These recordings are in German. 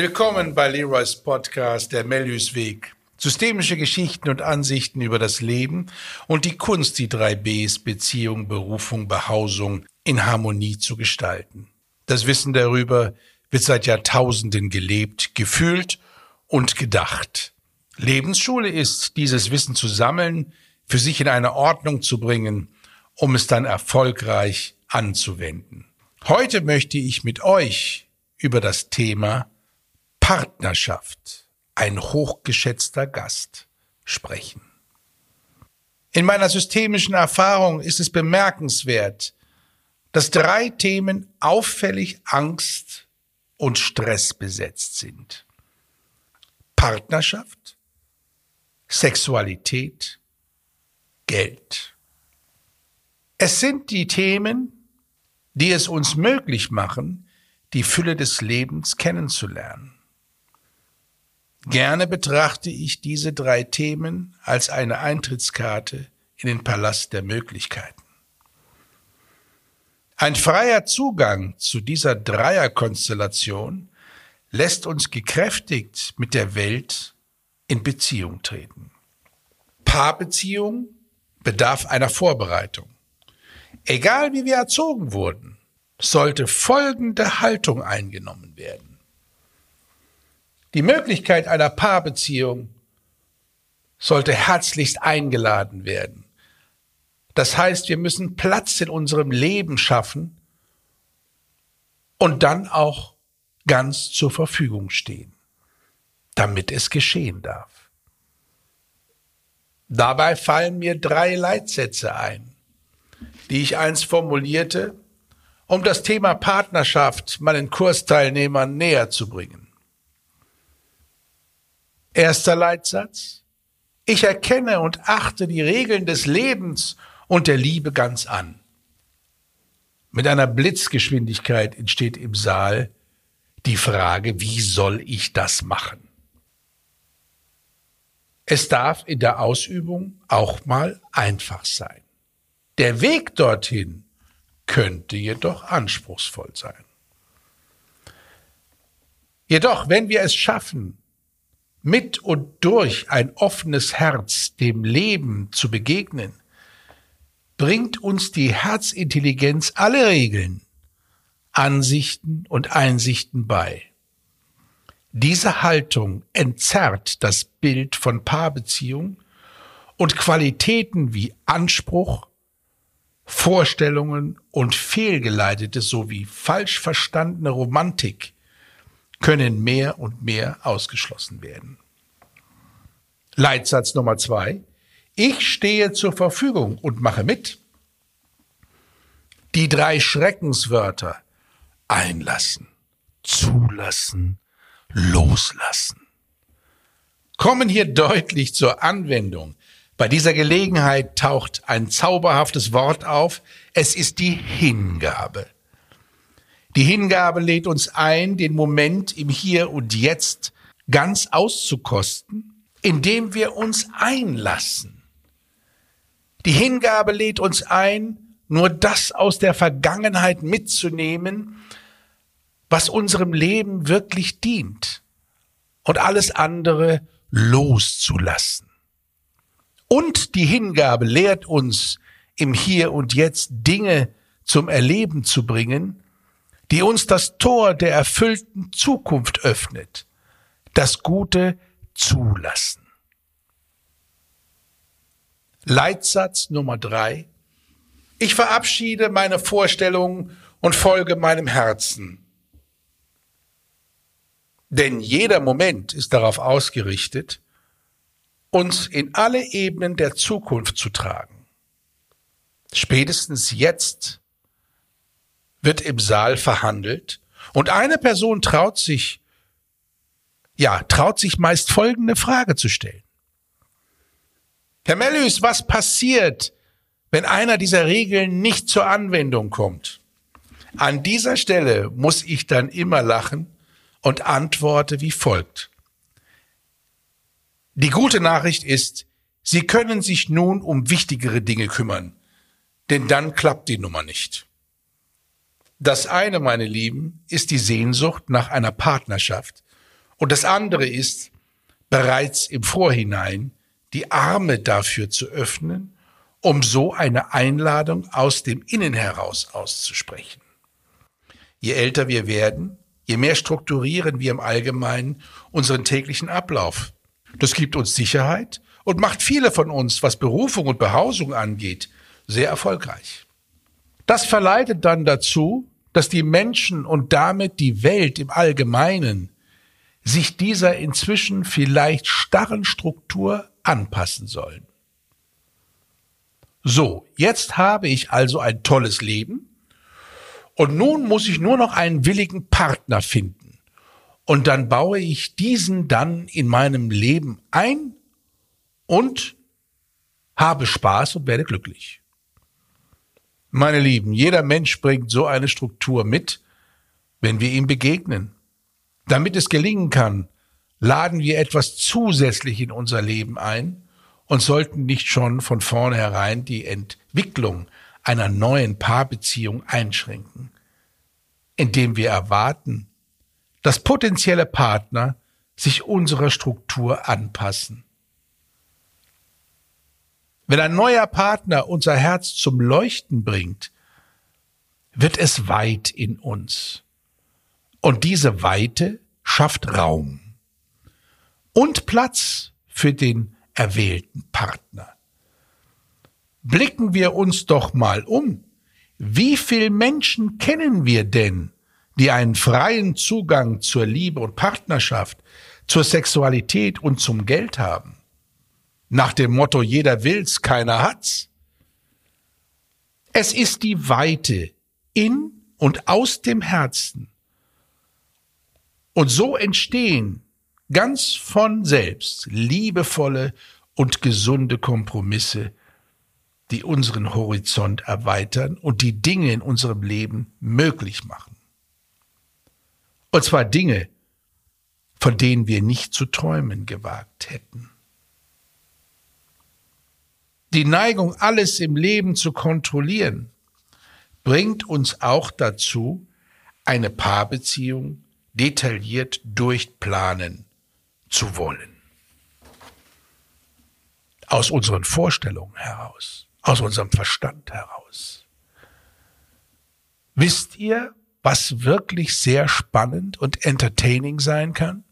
Willkommen bei Leroys Podcast Der Melius Weg. Systemische Geschichten und Ansichten über das Leben und die Kunst, die drei Bs Beziehung, Berufung, Behausung in Harmonie zu gestalten. Das Wissen darüber wird seit Jahrtausenden gelebt, gefühlt und gedacht. Lebensschule ist, dieses Wissen zu sammeln, für sich in eine Ordnung zu bringen, um es dann erfolgreich anzuwenden. Heute möchte ich mit euch über das Thema Partnerschaft ein hochgeschätzter Gast sprechen. In meiner systemischen Erfahrung ist es bemerkenswert, dass drei Themen auffällig Angst und Stress besetzt sind. Partnerschaft, Sexualität, Geld. Es sind die Themen, die es uns möglich machen, die Fülle des Lebens kennenzulernen. Gerne betrachte ich diese drei Themen als eine Eintrittskarte in den Palast der Möglichkeiten. Ein freier Zugang zu dieser Dreierkonstellation lässt uns gekräftigt mit der Welt in Beziehung treten. Paarbeziehung bedarf einer Vorbereitung. Egal wie wir erzogen wurden, sollte folgende Haltung eingenommen werden. Die Möglichkeit einer Paarbeziehung sollte herzlichst eingeladen werden. Das heißt, wir müssen Platz in unserem Leben schaffen und dann auch ganz zur Verfügung stehen, damit es geschehen darf. Dabei fallen mir drei Leitsätze ein, die ich einst formulierte, um das Thema Partnerschaft meinen Kursteilnehmern näher zu bringen. Erster Leitsatz. Ich erkenne und achte die Regeln des Lebens und der Liebe ganz an. Mit einer Blitzgeschwindigkeit entsteht im Saal die Frage, wie soll ich das machen? Es darf in der Ausübung auch mal einfach sein. Der Weg dorthin könnte jedoch anspruchsvoll sein. Jedoch, wenn wir es schaffen, mit und durch ein offenes Herz dem Leben zu begegnen, bringt uns die Herzintelligenz alle Regeln, Ansichten und Einsichten bei. Diese Haltung entzerrt das Bild von Paarbeziehung und Qualitäten wie Anspruch, Vorstellungen und fehlgeleitete sowie falsch verstandene Romantik können mehr und mehr ausgeschlossen werden. Leitsatz Nummer zwei. Ich stehe zur Verfügung und mache mit. Die drei Schreckenswörter einlassen, zulassen, loslassen kommen hier deutlich zur Anwendung. Bei dieser Gelegenheit taucht ein zauberhaftes Wort auf. Es ist die Hingabe. Die Hingabe lädt uns ein, den Moment im Hier und Jetzt ganz auszukosten, indem wir uns einlassen. Die Hingabe lädt uns ein, nur das aus der Vergangenheit mitzunehmen, was unserem Leben wirklich dient und alles andere loszulassen. Und die Hingabe lehrt uns, im Hier und Jetzt Dinge zum Erleben zu bringen, die uns das Tor der erfüllten Zukunft öffnet, das Gute zulassen. Leitsatz Nummer drei. Ich verabschiede meine Vorstellungen und folge meinem Herzen. Denn jeder Moment ist darauf ausgerichtet, uns in alle Ebenen der Zukunft zu tragen. Spätestens jetzt wird im Saal verhandelt und eine Person traut sich, ja, traut sich meist folgende Frage zu stellen. Herr Mellus, was passiert, wenn einer dieser Regeln nicht zur Anwendung kommt? An dieser Stelle muss ich dann immer lachen und antworte wie folgt. Die gute Nachricht ist, Sie können sich nun um wichtigere Dinge kümmern, denn dann klappt die Nummer nicht. Das eine, meine Lieben, ist die Sehnsucht nach einer Partnerschaft Und das andere ist, bereits im Vorhinein die Arme dafür zu öffnen, um so eine Einladung aus dem Innen heraus auszusprechen. Je älter wir werden, je mehr strukturieren wir im Allgemeinen unseren täglichen Ablauf. Das gibt uns Sicherheit und macht viele von uns, was Berufung und Behausung angeht, sehr erfolgreich. Das verleitet dann dazu, dass die Menschen und damit die Welt im Allgemeinen sich dieser inzwischen vielleicht starren Struktur anpassen sollen. So, jetzt habe ich also ein tolles Leben und nun muss ich nur noch einen willigen Partner finden. Und dann baue ich diesen dann in meinem Leben ein und habe Spaß und werde glücklich. Meine Lieben, jeder Mensch bringt so eine Struktur mit, wenn wir ihm begegnen. Damit es gelingen kann, laden wir etwas zusätzlich in unser Leben ein und sollten nicht schon von vornherein die Entwicklung einer neuen Paarbeziehung einschränken, indem wir erwarten, dass potenzielle Partner sich unserer Struktur anpassen. Wenn ein neuer Partner unser Herz zum Leuchten bringt, wird es weit in uns. Und diese Weite schafft Raum und Platz für den erwählten Partner. Blicken wir uns doch mal um. Wie viele Menschen kennen wir denn, die einen freien Zugang zur Liebe und Partnerschaft, zur Sexualität und zum Geld haben? Nach dem Motto, jeder will's, keiner hat's. Es ist die Weite in und aus dem Herzen. Und so entstehen ganz von selbst liebevolle und gesunde Kompromisse, die unseren Horizont erweitern und die Dinge in unserem Leben möglich machen. Und zwar Dinge, von denen wir nicht zu träumen gewagt hätten. Die Neigung, alles im Leben zu kontrollieren, bringt uns auch dazu, eine Paarbeziehung detailliert durchplanen zu wollen. Aus unseren Vorstellungen heraus, aus unserem Verstand heraus. Wisst ihr, was wirklich sehr spannend und entertaining sein kann?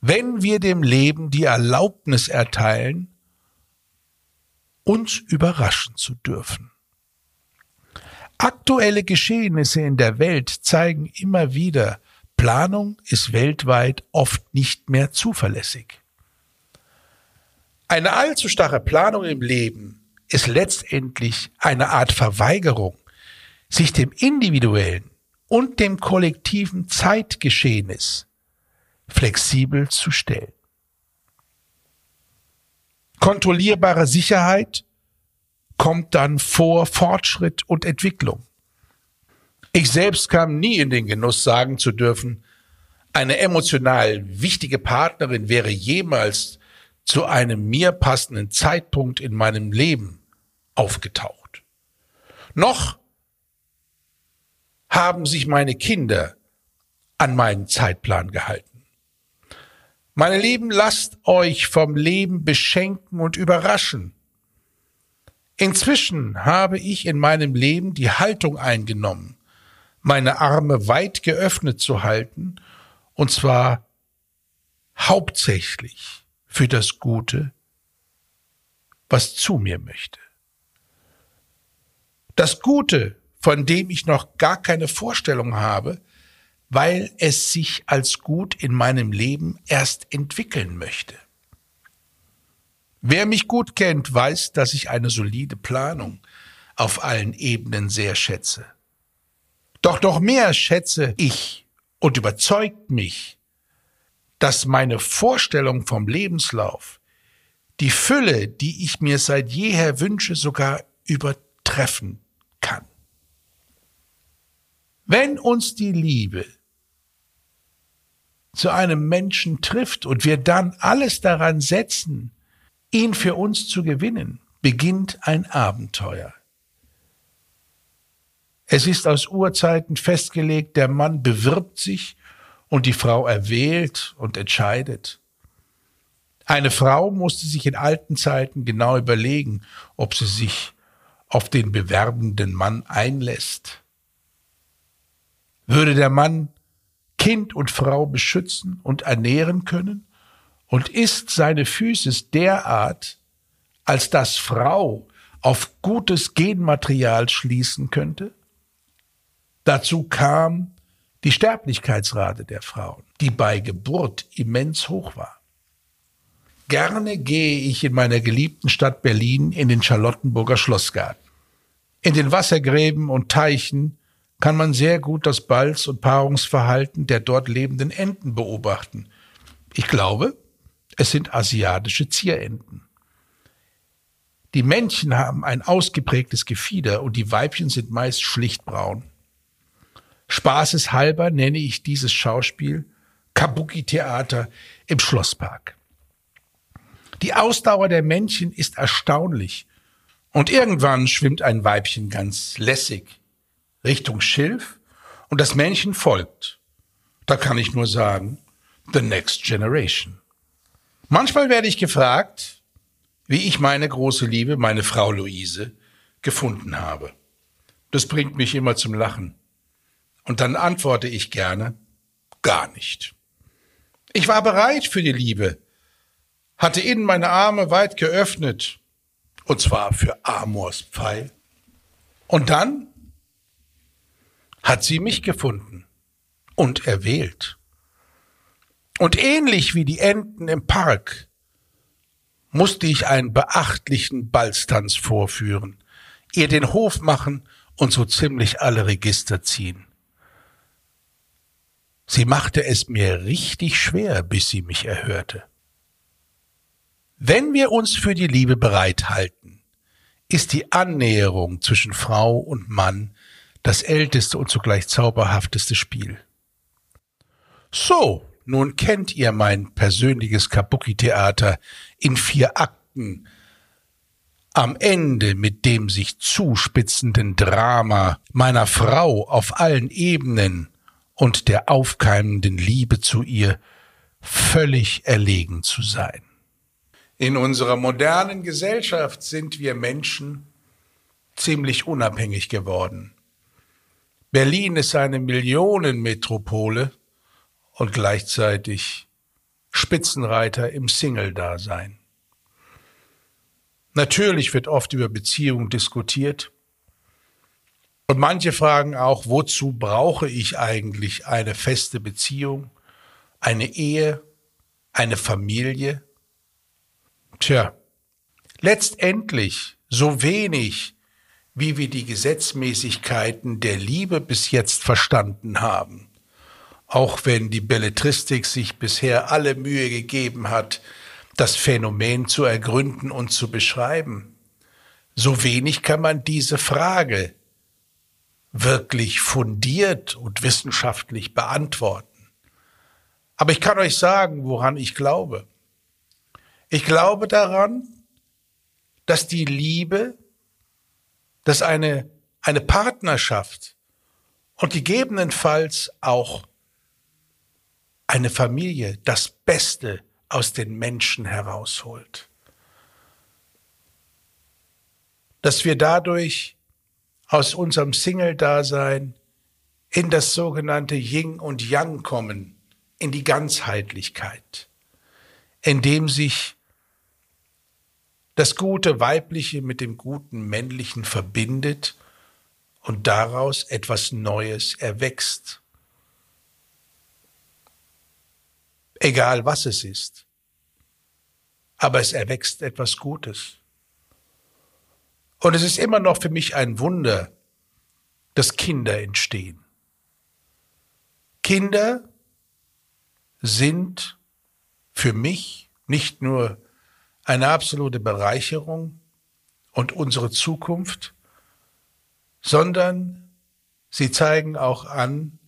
Wenn wir dem Leben die Erlaubnis erteilen, uns überraschen zu dürfen. Aktuelle Geschehnisse in der Welt zeigen immer wieder, Planung ist weltweit oft nicht mehr zuverlässig. Eine allzu starre Planung im Leben ist letztendlich eine Art Verweigerung, sich dem individuellen und dem kollektiven Zeitgeschehnis flexibel zu stellen. Kontrollierbare Sicherheit kommt dann vor Fortschritt und Entwicklung. Ich selbst kam nie in den Genuss, sagen zu dürfen, eine emotional wichtige Partnerin wäre jemals zu einem mir passenden Zeitpunkt in meinem Leben aufgetaucht. Noch haben sich meine Kinder an meinen Zeitplan gehalten. Meine Lieben, lasst euch vom Leben beschenken und überraschen. Inzwischen habe ich in meinem Leben die Haltung eingenommen, meine Arme weit geöffnet zu halten, und zwar hauptsächlich für das Gute, was zu mir möchte. Das Gute, von dem ich noch gar keine Vorstellung habe, weil es sich als gut in meinem Leben erst entwickeln möchte. Wer mich gut kennt, weiß, dass ich eine solide Planung auf allen Ebenen sehr schätze. Doch noch mehr schätze ich und überzeugt mich, dass meine Vorstellung vom Lebenslauf die Fülle, die ich mir seit jeher wünsche, sogar übertreffen kann. Wenn uns die Liebe zu einem Menschen trifft und wir dann alles daran setzen, ihn für uns zu gewinnen, beginnt ein Abenteuer. Es ist aus Urzeiten festgelegt, der Mann bewirbt sich und die Frau erwählt und entscheidet. Eine Frau musste sich in alten Zeiten genau überlegen, ob sie sich auf den bewerbenden Mann einlässt. Würde der Mann Kind und Frau beschützen und ernähren können? Und ist seine Physis derart, als dass Frau auf gutes Genmaterial schließen könnte? Dazu kam die Sterblichkeitsrate der Frauen, die bei Geburt immens hoch war. Gerne gehe ich in meiner geliebten Stadt Berlin in den Charlottenburger Schlossgarten. In den Wassergräben und Teichen kann man sehr gut das Balz- und Paarungsverhalten der dort lebenden Enten beobachten. Ich glaube, es sind asiatische Zierenten. Die Männchen haben ein ausgeprägtes Gefieder und die Weibchen sind meist schlichtbraun. Spaßeshalber nenne ich dieses Schauspiel Kabuki-Theater im Schlosspark. Die Ausdauer der Männchen ist erstaunlich. Und irgendwann schwimmt ein Weibchen ganz lässig Richtung Schilf und das Männchen folgt. Da kann ich nur sagen, the next generation. Manchmal werde ich gefragt, wie ich meine große Liebe, meine Frau Luise, gefunden habe. Das bringt mich immer zum Lachen. Und dann antworte ich gerne, gar nicht. Ich war bereit für die Liebe, hatte innen meine Arme weit geöffnet, und zwar für Amors Pfeil. Und dann hat sie mich gefunden und erwählt. Und ähnlich wie die Enten im Park musste ich einen beachtlichen Balztanz vorführen, ihr den Hof machen und so ziemlich alle Register ziehen. Sie machte es mir richtig schwer, bis sie mich erhörte. Wenn wir uns für die Liebe bereithalten, ist die Annäherung zwischen Frau und Mann das älteste und zugleich zauberhafteste Spiel. So, nun kennt ihr mein persönliches Kabuki-Theater in vier Akten. Am Ende mit dem sich zuspitzenden Drama meiner Frau auf allen Ebenen und der aufkeimenden Liebe zu ihr völlig erlegen zu sein. In unserer modernen Gesellschaft sind wir Menschen ziemlich unabhängig geworden. Berlin ist eine Millionenmetropole und gleichzeitig Spitzenreiter im Single-Dasein. Natürlich wird oft über Beziehungen diskutiert, und manche fragen auch, wozu brauche ich eigentlich eine feste Beziehung, eine Ehe, eine Familie? Tja, letztendlich so wenig, wie wir die Gesetzmäßigkeiten der Liebe bis jetzt verstanden haben. Auch wenn die Belletristik sich bisher alle Mühe gegeben hat, das Phänomen zu ergründen und zu beschreiben. So wenig kann man diese Frage wirklich fundiert und wissenschaftlich beantworten. Aber ich kann euch sagen, woran ich glaube. Ich glaube daran, dass die Liebe, dass eine, eine Partnerschaft und gegebenenfalls auch eine Familie das Beste aus den Menschen herausholt. Dass wir dadurch aus unserem Single-Dasein in das sogenannte Yin und Yang kommen, in die Ganzheitlichkeit, in dem sich das gute Weibliche mit dem guten Männlichen verbindet und daraus etwas Neues erwächst. Egal was es ist, aber es erwächst etwas Gutes. Und es ist immer noch für mich ein Wunder, dass Kinder entstehen. Kinder sind für mich nicht nur eine absolute Bereicherung und unsere Zukunft, sondern sie zeigen auch an,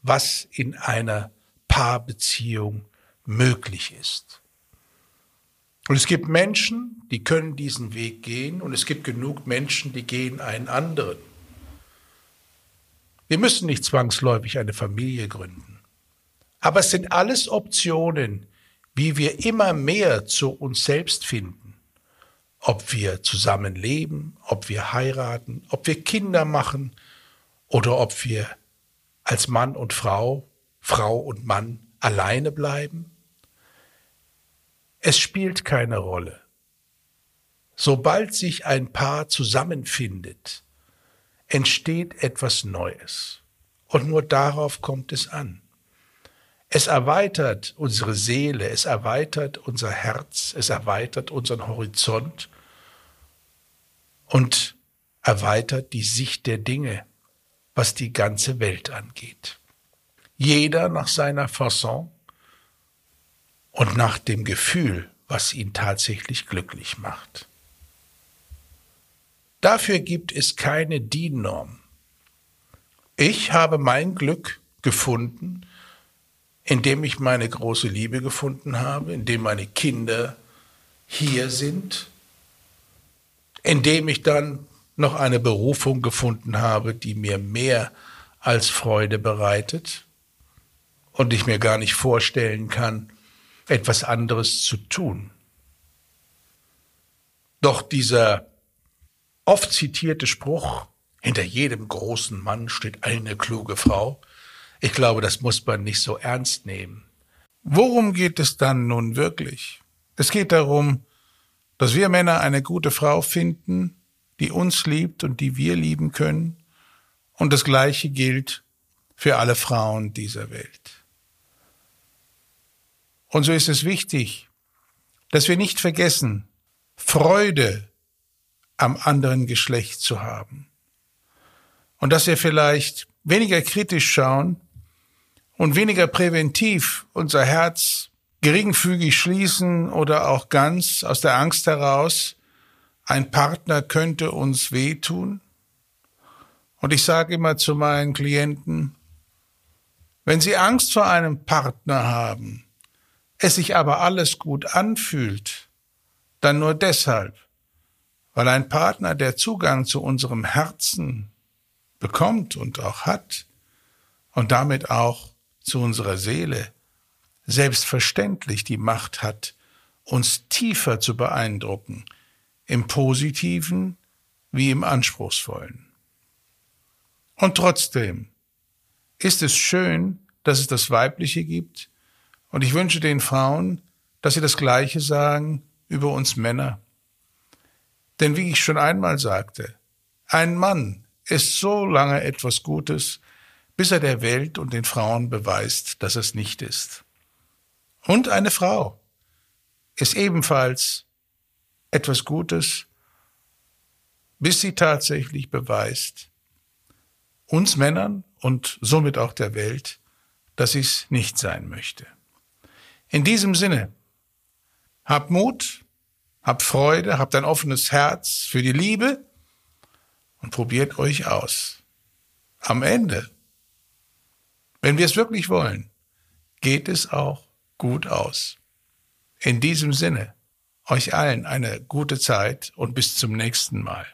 was in einer Paarbeziehung möglich ist. Und es gibt Menschen, die können diesen Weg gehen und es gibt genug Menschen, die gehen einen anderen. Wir müssen nicht zwangsläufig eine Familie gründen. Aber es sind alles Optionen, wie wir immer mehr zu uns selbst finden. Ob wir zusammenleben, ob wir heiraten, ob wir Kinder machen oder ob wir als Mann und Frau, Frau und Mann alleine bleiben. Es spielt keine Rolle. Sobald sich ein Paar zusammenfindet, entsteht etwas Neues. Und nur darauf kommt es an. Es erweitert unsere Seele, es erweitert unser Herz, es erweitert unseren Horizont und erweitert die Sicht der Dinge, was die ganze Welt angeht. Jeder nach seiner Fasson und nach dem Gefühl, was ihn tatsächlich glücklich macht. Dafür gibt es keine DIN-Norm. Ich habe mein Glück gefunden, indem ich meine große Liebe gefunden habe, indem meine Kinder hier sind, indem ich dann noch eine Berufung gefunden habe, die mir mehr als Freude bereitet und ich mir gar nicht vorstellen kann, etwas anderes zu tun. Doch dieser oft zitierte Spruch, hinter jedem großen Mann steht eine kluge Frau, ich glaube, das muss man nicht so ernst nehmen. Worum geht es dann nun wirklich? Es geht darum, dass wir Männer eine gute Frau finden, die uns liebt und die wir lieben können. Und das Gleiche gilt für alle Frauen dieser Welt. Und so ist es wichtig, dass wir nicht vergessen, Freude am anderen Geschlecht zu haben. Und dass wir vielleicht weniger kritisch schauen, und weniger präventiv unser Herz geringfügig schließen oder auch ganz aus der Angst heraus, ein Partner könnte uns wehtun. Und ich sage immer zu meinen Klienten, wenn Sie Angst vor einem Partner haben, es sich aber alles gut anfühlt, dann nur deshalb, weil ein Partner, der Zugang zu unserem Herzen bekommt und auch hat und damit auch zu unserer Seele selbstverständlich die Macht hat, uns tiefer zu beeindrucken, im positiven wie im anspruchsvollen. Und trotzdem ist es schön, dass es das Weibliche gibt, und ich wünsche den Frauen, dass sie das Gleiche sagen über uns Männer. Denn wie ich schon einmal sagte, ein Mann ist so lange etwas Gutes, bis er der Welt und den Frauen beweist, dass es nicht ist. Und eine Frau ist ebenfalls etwas Gutes, bis sie tatsächlich beweist, uns Männern und somit auch der Welt, dass sie es nicht sein möchte. In diesem Sinne, habt Mut, habt Freude, habt ein offenes Herz für die Liebe und probiert euch aus. Am Ende wenn wir es wirklich wollen, geht es auch gut aus. In diesem Sinne, euch allen eine gute Zeit und bis zum nächsten Mal.